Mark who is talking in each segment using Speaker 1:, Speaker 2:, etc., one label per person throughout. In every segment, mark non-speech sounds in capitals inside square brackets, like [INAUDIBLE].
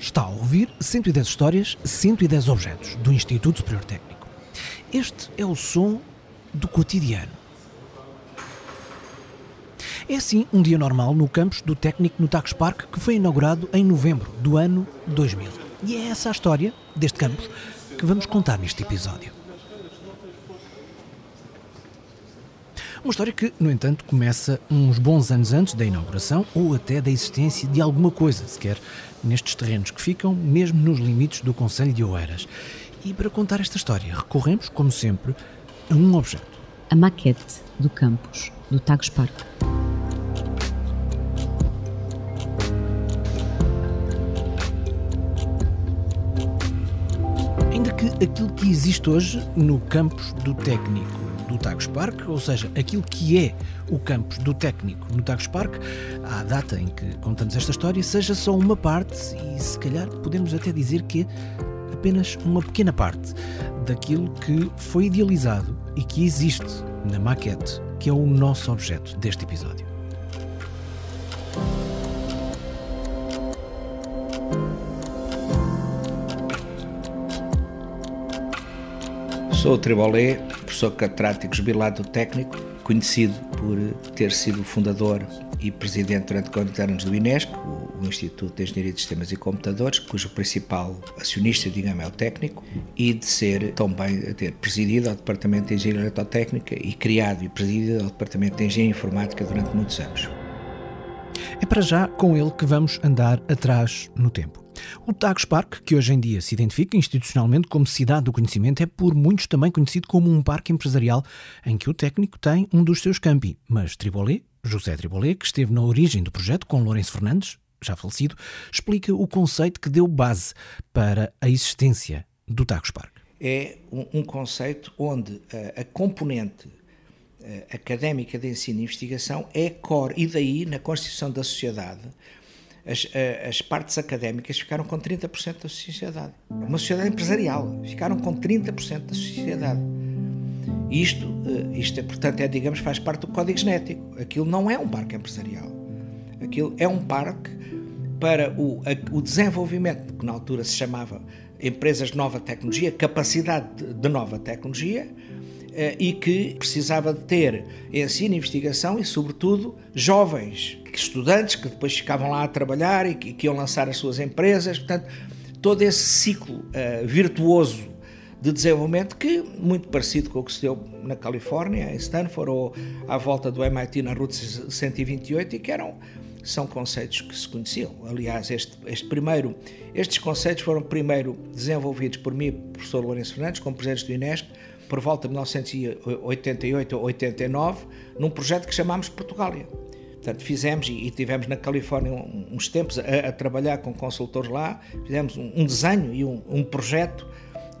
Speaker 1: Está a ouvir 110 histórias, 110 objetos do Instituto Superior Técnico. Este é o som do cotidiano. É assim um dia normal no campus do técnico no Tax Park que foi inaugurado em novembro do ano 2000. E é essa a história deste campus que vamos contar neste episódio. Uma história que, no entanto, começa uns bons anos antes da inauguração ou até da existência de alguma coisa, sequer nestes terrenos que ficam mesmo nos limites do Conselho de Oeiras. E para contar esta história, recorremos, como sempre, a um objeto.
Speaker 2: A maquete do campus do Tagus Park.
Speaker 1: Ainda que aquilo que existe hoje no campus do técnico do Tagus Park, ou seja, aquilo que é o campus do técnico no Tagus Park, à data em que contamos esta história, seja só uma parte e se calhar podemos até dizer que é apenas uma pequena parte daquilo que foi idealizado e que existe na maquete, que é o nosso objeto deste episódio.
Speaker 3: Sou o Tribolé, professor catedrático jubilado técnico, conhecido por ter sido fundador e presidente durante 40 anos do INESC, o Instituto de Engenharia de Sistemas e Computadores, cujo principal acionista, digamos, é o técnico, e de ser também ter presidido o Departamento de Engenharia Eletrotécnica e criado e presidido o Departamento de Engenharia Informática durante muitos anos.
Speaker 1: É para já com ele que vamos andar atrás no tempo. O Tagus Park, que hoje em dia se identifica institucionalmente como cidade do conhecimento, é por muitos também conhecido como um parque empresarial em que o técnico tem um dos seus campi. Mas Tribolé, José Tribolé, que esteve na origem do projeto com Lourenço Fernandes, já falecido, explica o conceito que deu base para a existência do Tagus Park.
Speaker 3: É um, conceito onde a, a componente a, académica de ensino e investigação é core, e daí, na constituição da sociedade, as, as, partes académicas ficaram com 30% da sociedade. Uma sociedade empresarial, ficaram com 30% da sociedade. Isto, isto é, portanto, é, digamos, faz parte do código genético. Aquilo não é um parque empresarial. Aquilo é um parque para o, o desenvolvimento, que na altura se chamava empresas de nova tecnologia, capacidade de, nova tecnologia, eh, e que precisava de ter ensino investigação e, sobretudo, jovens, estudantes que depois ficavam lá a trabalhar e que, que iam lançar as suas empresas. Portanto, todo esse ciclo uh, virtuoso de desenvolvimento que muito parecido com o que se deu na Califórnia, em Stanford ou à volta do MIT na Route 128 e que eram são conceitos que se conheciam. Aliás, este, este primeiro, estes conceitos foram primeiro desenvolvidos por mim, professor Lourenço Fernandes, como presidente do INESC, por volta de 1988 ou 89, num projeto que chamámos Portugália. Portanto, fizemos e tivemos na Califórnia uns tempos a, a trabalhar com consultores lá, fizemos um, um desenho e um, um, projeto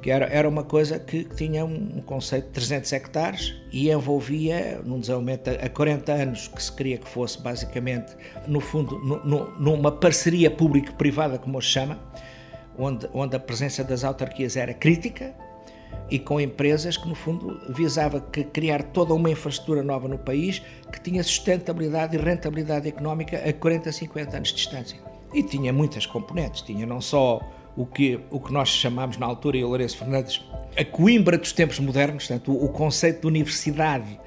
Speaker 3: que era, era uma coisa que tinha um, conceito de 300 hectares e envolvia, num desenvolvimento a 40 anos, que se queria que fosse basicamente, no fundo, no, no, numa parceria público-privada, como hoje chama, onde, onde a presença das autarquias era crítica, e com empresas que, no fundo, visava que criar toda uma infraestrutura nova no país que tinha sustentabilidade e rentabilidade económica a 40, 50 anos de distância. E tinha muitas componentes, tinha não só o que, o que nós chamámos na altura, e o Lourenço Fernandes, a Coimbra dos tempos modernos, portanto, o, conceito de universidade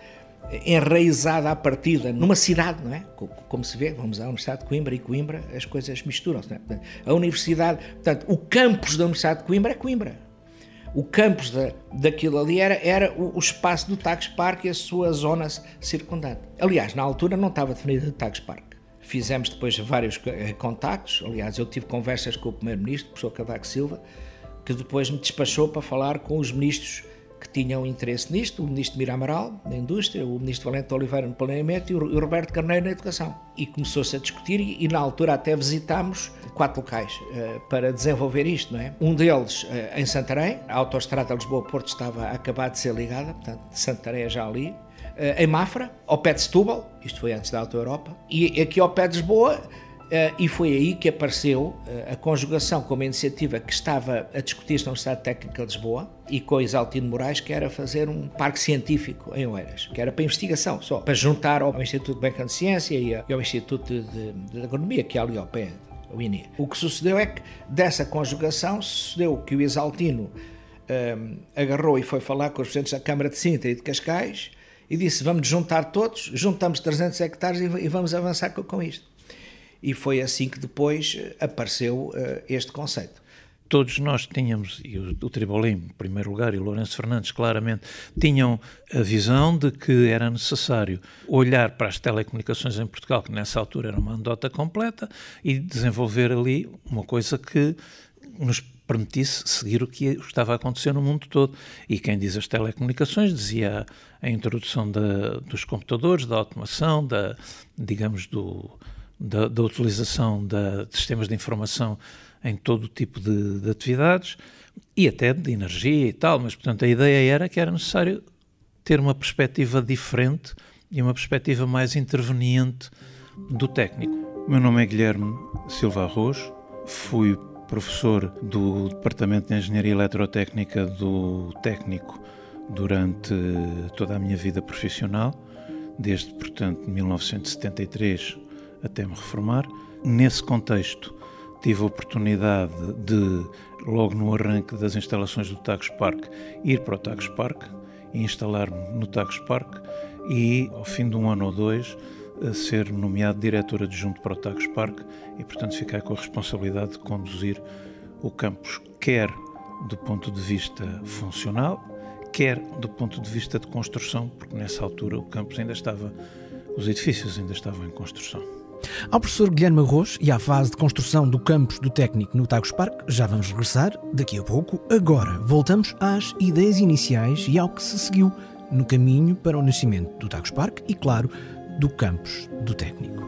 Speaker 3: enraizada à partida numa cidade, não é? Como se vê, vamos à Universidade de Coimbra e Coimbra, as coisas misturam-se. É? A universidade, portanto, o campus da Universidade de Coimbra é Coimbra o campus da, daquilo ali era, era o, o, espaço do Tagus Park e a sua zona circundante. Aliás, na altura não estava definido o Tagus Park. Fizemos depois vários eh, contactos, aliás, eu tive conversas com o Primeiro-Ministro, o professor Cavaco Silva, que depois me despachou para falar com os ministros que tinham interesse nisto, o ministro Mira Amaral, na indústria, o ministro Valente Oliveira no planeamento e o Roberto Carneiro na educação. E começou-se a discutir e, na altura até visitámos quatro locais uh, para desenvolver isto, não é? Um deles uh, em Santarém, a autoestrada Lisboa-Porto estava a acabar de ser ligada, portanto, Santarém é já ali. Uh, em Mafra, ao pé de Setúbal, isto foi antes da Auto Europa, e aqui ao pé de Lisboa, e foi aí que apareceu uh, a conjugação com uma iniciativa que estava a discutir-se na Universidade Técnica de Lisboa e com Isaltino Moraes, que era fazer um parque científico em Oeiras, que era para investigação só, para juntar ao Instituto de Bacana de Ciência e ao Instituto de, de, Agronomia, que é ali ao pé, o INE. O que sucedeu é que dessa conjugação sucedeu que o Exaltino um, agarrou e foi falar com os presidentes da Câmara de Sintra e de Cascais e disse: Vamos juntar todos, juntamos 300 hectares e, e vamos avançar com, com, isto. E foi assim que depois apareceu uh, este conceito
Speaker 4: todos nós tínhamos, e o, o Tribolim, em primeiro lugar, e o Lourenço Fernandes, claramente, tinham a visão de que era necessário olhar para as telecomunicações em Portugal, que nessa altura era uma andota completa, e desenvolver ali uma coisa que nos permitisse seguir o que estava a acontecer no mundo todo. E quem diz as telecomunicações dizia a introdução dos computadores, da automação, da, digamos, do, da, da utilização de sistemas de informação em todo tipo de, de atividades e até de energia e tal, mas portanto a ideia era que era necessário ter uma perspectiva diferente e uma perspectiva mais interveniente do técnico. O meu nome é Guilherme Silva Arroz, fui professor do Departamento de Engenharia Eletrotécnica do Técnico durante toda a minha vida profissional, desde, portanto, 1973 até me reformar. Nesse contexto, tive a oportunidade de, logo no arranque das instalações do Tagus Park, ir para o Tagus Park e instalar-me no Tagus Park e, ao fim de um ano ou dois, ser nomeado diretor adjunto para o Tagus Park e, portanto, ficar com a responsabilidade de conduzir o campus, quer do ponto de vista funcional, quer do ponto de vista de construção, porque nessa altura o campus ainda estava, os edifícios ainda estavam em construção.
Speaker 1: Ao professor Guilherme Arroz e à fase de construção do campus do técnico no Tagus Park, já vamos regressar daqui a pouco. Agora, voltamos às ideias iniciais e ao que se seguiu no caminho para o nascimento do Tagus Park e, claro, do campus do técnico.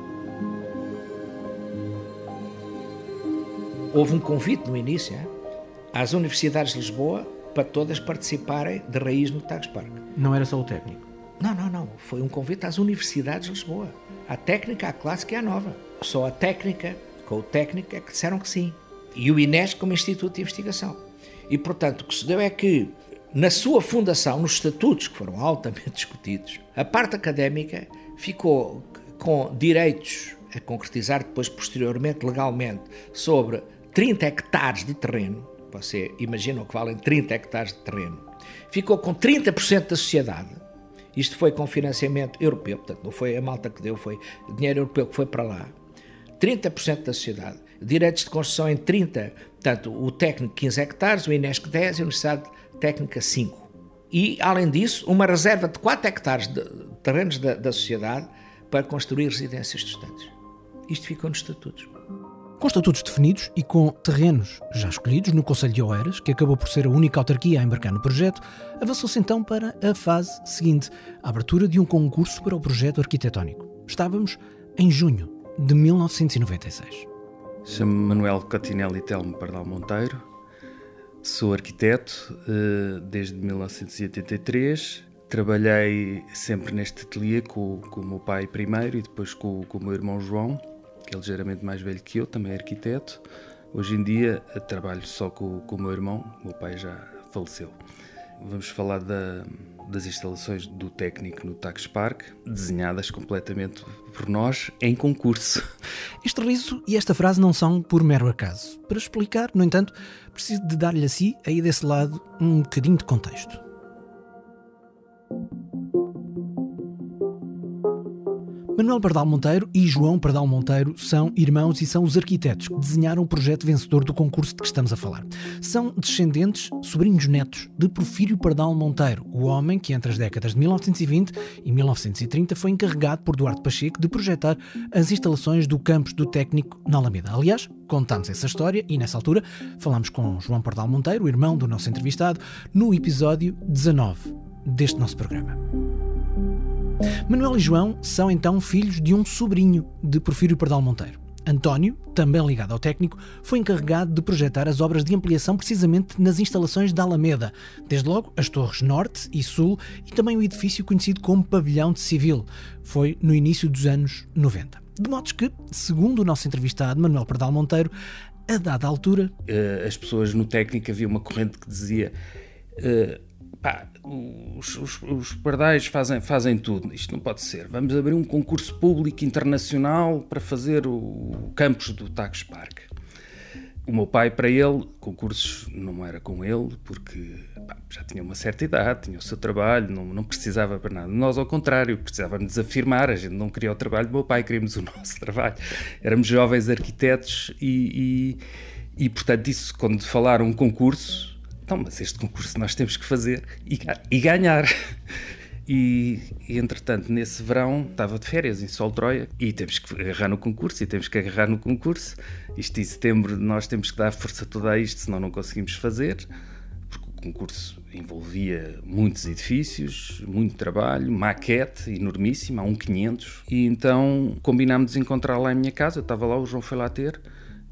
Speaker 3: Houve um convite no início às universidades de Lisboa para todas participarem de raiz no Tagus Park.
Speaker 1: Não era só o técnico?
Speaker 3: Não, não, não. Foi um convite às universidades de Lisboa. A técnica, a clássica é a nova. Só a técnica, com o técnico, é que disseram que sim. E o INES como Instituto de Investigação. E, portanto, o que se deu é que, na sua fundação, nos estatutos, que foram altamente [LAUGHS] discutidos, a parte académica ficou com direitos a concretizar depois, posteriormente, legalmente, sobre 30 hectares de terreno. Você imagina o que valem 30 hectares de terreno. Ficou com 30% da sociedade isto foi com financiamento europeu, portanto, não foi a malta que deu, foi dinheiro europeu que foi para lá. 30% da sociedade. Direitos de construção em 30, portanto, o técnico 15 hectares, o INESC 10 e a Universidade Técnica 5. E, além disso, uma reserva de 4 hectares de terrenos da, da sociedade para construir residências de estudantes. Isto ficou nos estatutos.
Speaker 1: Com estatutos definidos e com terrenos já escolhidos no Conselho de Oeiras, que acabou por ser a única autarquia a embarcar no projeto, avançou-se então para a fase seguinte, a abertura de um concurso para o projeto arquitetónico. Estávamos em junho de 1996.
Speaker 5: Chamo-me Manuel Cotinelli Telmo Pardal Monteiro, sou arquiteto eh, desde 1983. Trabalhei sempre neste ateliê com, com o meu pai primeiro e depois com, com o meu irmão João que é ligeiramente mais velho que eu, também é arquiteto. Hoje em dia trabalho só com, com o meu irmão, o meu pai já faleceu. Vamos falar da, das instalações do técnico no Tax Park, desenhadas completamente por nós em concurso.
Speaker 1: Este riso e esta frase não são por mero acaso. Para explicar, no entanto, preciso de dar-lhe a si, aí desse lado, um bocadinho de contexto. Manuel Pardal Monteiro e João Pardal Monteiro são irmãos e são os arquitetos que desenharam o projeto vencedor do concurso de que estamos a falar. São descendentes, sobrinhos netos, de Porfírio Pardal Monteiro, o homem que entre as décadas de 1920 e 1930 foi encarregado por Duarte Pacheco de projetar as instalações do campus do técnico na Alameda. Aliás, contamos essa história e nessa altura falamos com João Pardal Monteiro, irmão do nosso entrevistado, no episódio 19 deste nosso programa. Manuel e João são então filhos de um sobrinho de Porfírio Pardal Monteiro. António, também ligado ao técnico, foi encarregado de projetar as obras de ampliação precisamente nas instalações da Alameda, desde logo as torres Norte e Sul e também o edifício conhecido como Pavilhão de Civil. Foi no início dos anos 90. De modo que, segundo o nosso entrevistado Manuel Pardal Monteiro, a dada altura.
Speaker 5: Eh, as pessoas no técnico havia uma corrente que dizia. Uh, pá, os, os, os, pardais fazem, fazem tudo, isto não pode ser. Vamos abrir um concurso público internacional para fazer o campus do Tagus Park. O meu pai, para ele, concursos não era com ele, porque pá, já tinha uma certa idade, tinha o seu trabalho, não, não precisava para nada. Nós, ao contrário, precisávamos afirmar, a gente não queria o trabalho do meu pai, queríamos o [LAUGHS] nosso trabalho. Éramos jovens arquitetos e, e, e portanto, isso, quando falaram um concurso, então, mas este concurso nós temos que fazer e, e ganhar. [LAUGHS] E, e, entretanto, nesse verão, estava de férias em Sol Troia e temos que agarrar no concurso e temos que agarrar no concurso. Isto em setembro nós temos que dar força toda a isto, senão não conseguimos fazer, porque o concurso envolvia muitos edifícios, muito trabalho, maquete enormíssima, um 500. E então combinámos encontrar lá em minha casa, eu estava lá, o João foi lá ter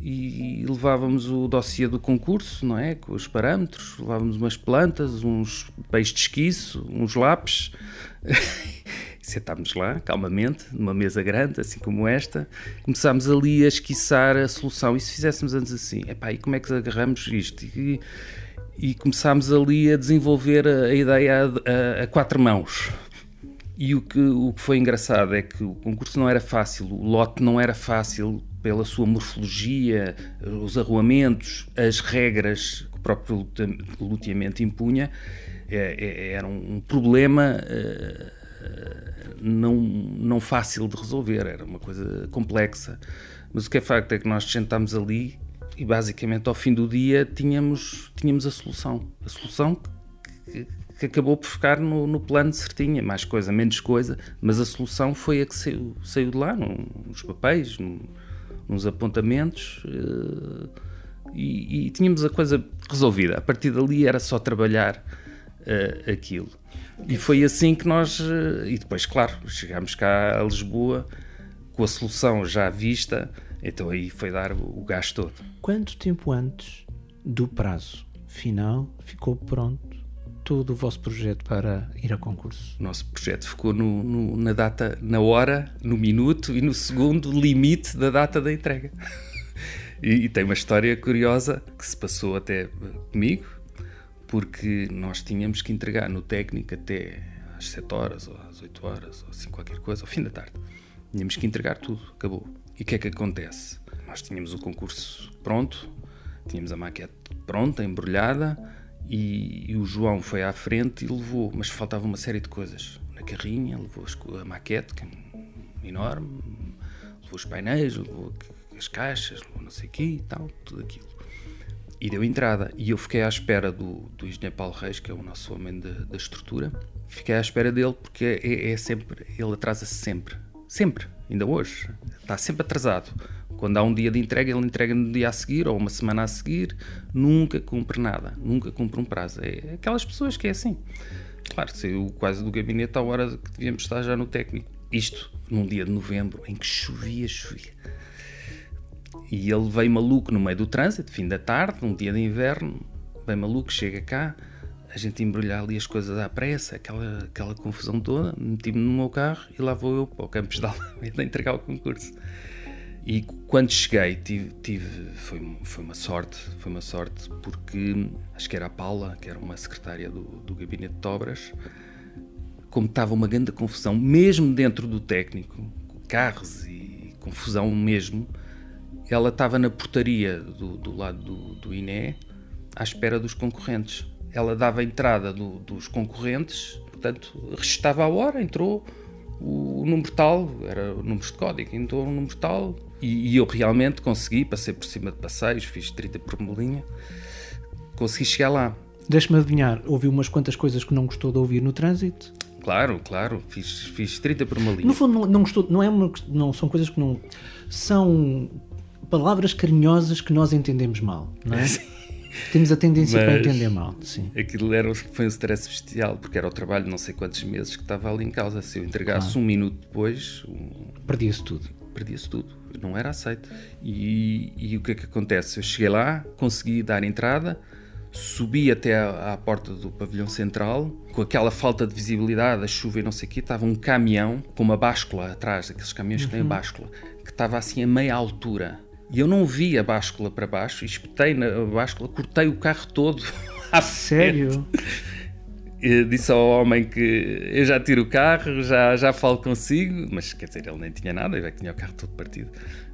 Speaker 5: e levávamos o dossiê do concurso, não é? Com os parâmetros, levávamos umas plantas, uns peixes de esquiço, uns lápis. [LAUGHS] Sentámos lá, calmamente, numa mesa grande, assim como esta, começámos ali a esquiçar a solução. E se fizéssemos antes assim, epá, e como é que agarramos isto? E, e começámos ali a desenvolver a, a ideia a, a, a quatro mãos. E o que, o que foi engraçado é que o concurso não era fácil, o lote não era fácil pela sua morfologia, os arruamentos, as regras que o próprio luteamento impunha, é, é, era um problema eh, não, não fácil de resolver, era uma coisa complexa. Mas o que é facto é que nós sentámos ali e basicamente ao fim do dia tínhamos, tínhamos a solução. A solução que, que acabou por ficar no, no, plano certinha, mais coisa, menos coisa, mas a solução foi a que saiu, saiu de lá, nos papéis, uns apontamentos uh, e, e, tínhamos a coisa resolvida. A partir dali era só trabalhar uh, aquilo. E foi assim que nós. Uh, e depois, claro, chegámos cá a Lisboa com a solução já vista, então aí foi dar o, o gás todo.
Speaker 1: Quanto tempo antes do prazo final ficou pronto todo o vosso projeto para ir a concurso?
Speaker 5: O nosso projeto ficou no, no, na data, na hora, no minuto e no segundo limite da data da entrega. [LAUGHS] e, e, tem uma história curiosa que se passou até comigo, porque nós tínhamos que entregar no técnico até às 7 horas, ou às 8 horas, ou assim qualquer coisa, ao fim da tarde. Tínhamos que entregar tudo, acabou. E o que é que acontece? Nós tínhamos o concurso pronto, tínhamos a maquete pronta, embrulhada, e, e, o João foi à frente e levou, mas faltava uma série de coisas. Na carrinha, levou a maquete, que é enorme, levou os painéis, levou as caixas, levou não sei o quê e tal, tudo aquilo. E deu entrada. E eu fiquei à espera do, do engenheiro Paulo Reis, que é o nosso homem da, da estrutura. Fiquei à espera dele porque é, é sempre, ele atrasa-se sempre. Sempre, ainda hoje. Está sempre atrasado. Quando há um dia de entrega, ele entrega no dia a seguir ou uma semana a seguir, nunca cumpre nada, nunca cumpre um prazo. É aquelas pessoas que é assim. Claro, saiu quase do gabinete à hora que devíamos estar já no técnico. Isto num dia de novembro em que chovia, chovia. E ele veio maluco no meio do trânsito, fim da tarde, num dia de inverno, veio maluco, chega cá, a gente embrulhar ali as coisas à pressa, aquela, aquela confusão toda, meti-me no meu carro e lá vou eu para o Campos de Almeida [LAUGHS] entregar o concurso. E quando cheguei, tive, tive, foi, foi uma sorte, foi uma sorte porque acho que era a Paula, que era uma secretária do, do gabinete de obras, como estava uma grande confusão, mesmo dentro do técnico, carros e confusão mesmo, ela estava na portaria do, do lado do, do INE à espera dos concorrentes. Ela dava a entrada do, dos concorrentes, portanto, registava a hora, entrou, o número tal, era o número de código, entrou o número tal, e, e, eu realmente consegui, passei por cima de passeios, fiz 30 por uma linha, consegui chegar lá.
Speaker 1: Deixa-me adivinhar, ouviu umas quantas coisas que não gostou de ouvir no trânsito?
Speaker 5: Claro, claro, fiz, fiz 30 por uma linha.
Speaker 1: No fundo, não, não gostou, não, é uma, não são coisas que não. São palavras carinhosas que nós entendemos mal, não é? [LAUGHS] Temos a tendência Mas para entender mal. Sim.
Speaker 5: Aquilo era, foi um stress bestial, porque era o trabalho não sei quantos meses que estava ali em causa. Se eu entregasse claro. um minuto depois. Um...
Speaker 1: Perdia-se tudo.
Speaker 5: Perdia-se tudo não era aceito. E, e, o que é que acontece? Eu cheguei lá, consegui dar entrada, subi até à, à, porta do pavilhão central, com aquela falta de visibilidade, a chuva e não sei o quê, estava um caminhão com uma báscula atrás, aqueles caminhões uhum. que têm a báscula, que estava assim a meia altura. E eu não vi a báscula para baixo, espetei na báscula, cortei o carro todo. [LAUGHS]
Speaker 1: Sério?
Speaker 5: E disse ao homem que eu já tiro o carro, já, já falo consigo, mas quer dizer, ele nem tinha nada, eu já tinha o carro todo partido.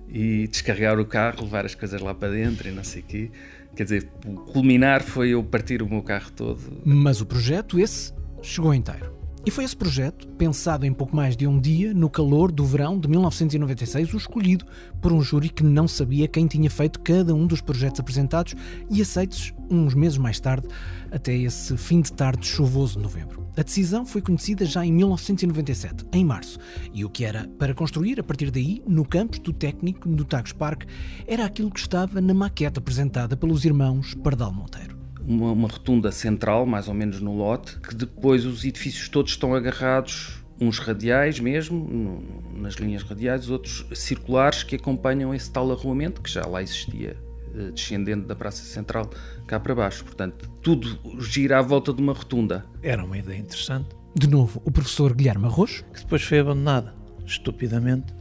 Speaker 5: E descarregar o carro, levar as coisas lá para dentro e não sei o quê. Quer dizer, o culminar foi eu partir o meu carro todo.
Speaker 1: Mas o projeto, esse, chegou inteiro. E foi esse projeto, pensado em pouco mais de um dia, no calor do verão de 1996, o escolhido por um júri que não sabia quem tinha feito cada um dos projetos apresentados e aceitos uns meses mais tarde, até esse fim de tarde chuvoso de novembro. A decisão foi conhecida já em 1997, em março, e o que era para construir a partir daí, no campus do técnico do Tagus Park, era aquilo que estava na maquete apresentada pelos irmãos Pardal Monteiro
Speaker 5: uma, uma rotunda central, mais ou menos no lote, que depois os edifícios todos estão agarrados uns radiais mesmo, nas linhas radiais, outros circulares que acompanham esse tal arruamento que já lá existia, eh, descendente da Praça Central cá para baixo. Portanto, tudo gira à volta de uma rotunda.
Speaker 4: Era uma ideia interessante.
Speaker 1: De novo, o professor Guilherme Arroz.
Speaker 4: Que depois foi abandonada, estupidamente,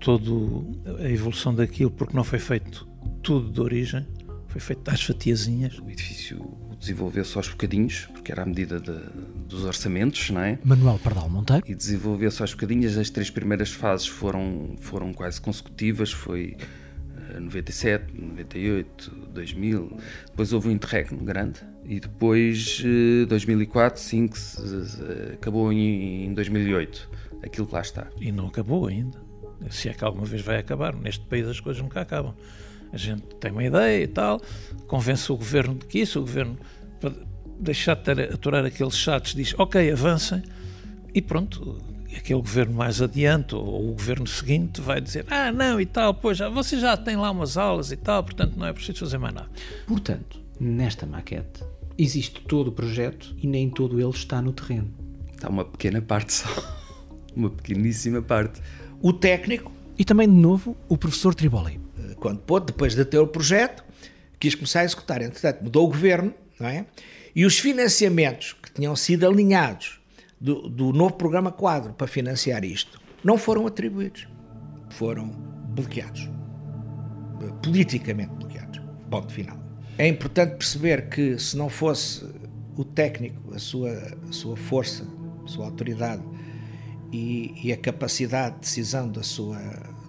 Speaker 4: toda a evolução daquilo, porque não foi feito tudo de origem foi feito às fatiazinhas.
Speaker 5: O edifício desenvolveu-se aos bocadinhos, porque era à medida de, dos orçamentos, não é?
Speaker 1: Manuel Pardal Monteiro.
Speaker 5: E desenvolveu-se aos bocadinhos. As três primeiras fases foram, foram quase consecutivas. Foi 97, 98, 2000. Depois houve um interregno grande. E depois, 2004, sim, que acabou em, em 2008. Aquilo que lá está.
Speaker 4: E não acabou ainda. Se é que alguma vez vai acabar. Neste país as coisas nunca acabam a gente tem uma ideia e tal, convence o governo de que isso, o governo, para deixar de ter, aturar aqueles chatos, diz ok, avancem, e pronto, aquele governo mais adiante, ou o governo seguinte, vai dizer ah, não e tal, pois já, você já tem lá umas aulas e tal, portanto não é preciso fazer mais nada.
Speaker 1: Portanto, nesta maquete, existe todo o projeto e nem todo ele está no terreno.
Speaker 5: Está uma pequena parte só, uma pequeníssima parte.
Speaker 3: O técnico.
Speaker 1: E também, de novo, o professor Triboli
Speaker 3: quando pôde, depois de ter o projeto, quis começar a executar. Entretanto, mudou o governo, não é? E os financiamentos que tinham sido alinhados do, do novo programa quadro para financiar isto não foram atribuídos. Foram bloqueados. Politicamente bloqueados. Ponto final. É importante perceber que se não fosse o técnico, a sua, a sua força, a sua autoridade e, e a capacidade de decisão da sua,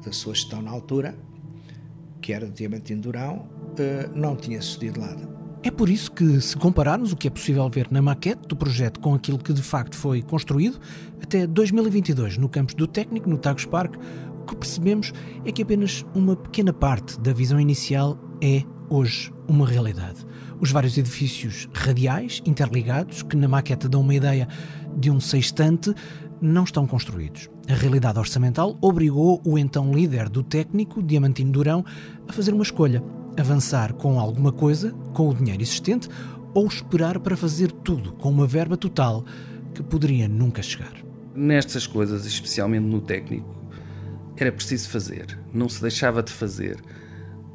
Speaker 3: da sua gestão na altura, que era Diamantino Durão, eh, não tinha sucedido nada.
Speaker 1: É por isso que, se compararmos o que é possível ver na maquete do projeto com aquilo que de facto foi construído, até 2022, no campus do Técnico, no Tagus Park, o que percebemos é que apenas uma pequena parte da visão inicial é, hoje, uma realidade. Os vários edifícios radiais, interligados, que na maquete dão uma ideia de um sextante, não estão construídos. A realidade orçamental obrigou o então líder do técnico, Diamantino Durão, a fazer uma escolha: avançar com alguma coisa, com o dinheiro existente, ou esperar para fazer tudo com uma verba total que poderia nunca chegar.
Speaker 5: Nestas coisas, especialmente no técnico, era preciso fazer, não se deixava de fazer.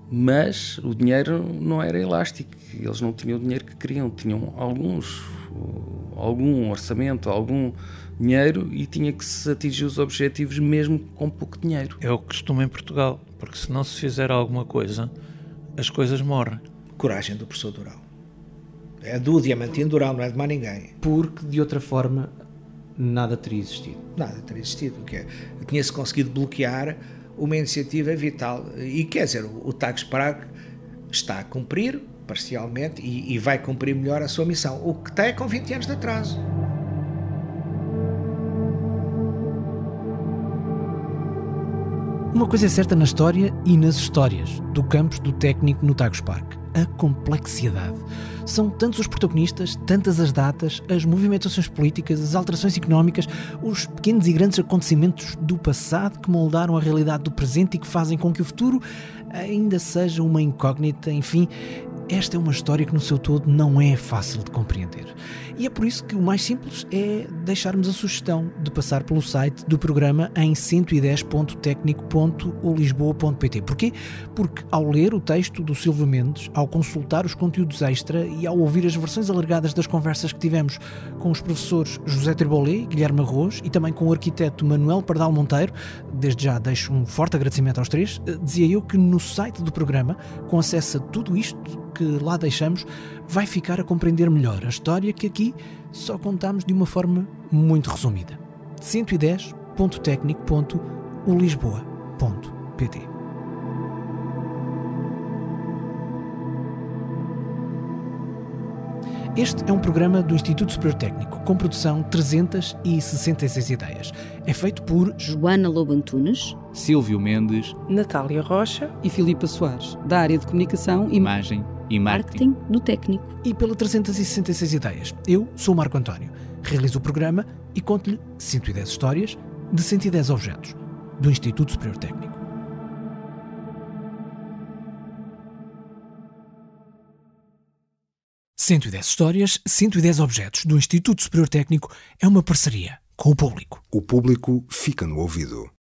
Speaker 5: Mas o dinheiro não era elástico, eles não tinham o dinheiro que queriam, tinham alguns, algum orçamento, algum dinheiro e tinha que se atingir os objetivos mesmo com pouco dinheiro.
Speaker 4: É o que costuma em Portugal, porque se não se fizer alguma coisa, as coisas morrem.
Speaker 3: Coragem do professor Dural. É do Diamantino Dural, não é de mais ninguém.
Speaker 1: Porque de outra forma nada teria existido.
Speaker 3: Nada teria existido. É, Tinha-se conseguido bloquear uma iniciativa vital. E quer dizer, o, o Tax Prague está a cumprir parcialmente e, e vai cumprir melhor a sua missão. O que está é com 20 anos de atraso.
Speaker 1: Uma coisa é certa na história e nas histórias do campus do técnico no Tagus Park: a complexidade. São tantos os protagonistas, tantas as datas, as movimentações políticas, as alterações económicas, os pequenos e grandes acontecimentos do passado que moldaram a realidade do presente e que fazem com que o futuro ainda seja uma incógnita. Enfim, esta é uma história que, no seu todo, não é fácil de compreender. E é por isso que o mais simples é deixarmos a sugestão de passar pelo site do programa em 110.tecnico.olisboa.pt. Porquê? Porque ao ler o texto do Silvio Mendes, ao consultar os conteúdos extra e ao ouvir as versões alargadas das conversas que tivemos com os professores José Tribolé, Guilherme Arroz e também com o arquiteto Manuel Pardal Monteiro, desde já deixo um forte agradecimento aos três, dizia eu que no site do programa, com acesso a tudo isto, que lá deixamos, vai ficar a compreender melhor a história que aqui só contamos de uma forma muito resumida. 110.tecnico.ulisboa.pt Este é um programa do Instituto Superior Técnico, com produção 366 ideias. É feito por
Speaker 2: Joana Lobo Antunes,
Speaker 6: Silvio Mendes,
Speaker 7: Natália Rocha
Speaker 8: e Filipa Soares, da área de comunicação e
Speaker 6: Imagem e Marketing,
Speaker 2: marketing do técnico.
Speaker 1: e pela 366 ideias. Eu sou o Marco António, realizo o programa e conto-lhe 110 histórias de 110 objetos do Instituto Superior Técnico. ...110 histórias, 110 objetos do Instituto Superior Técnico é uma parceria com o público.
Speaker 9: O público fica no ouvido.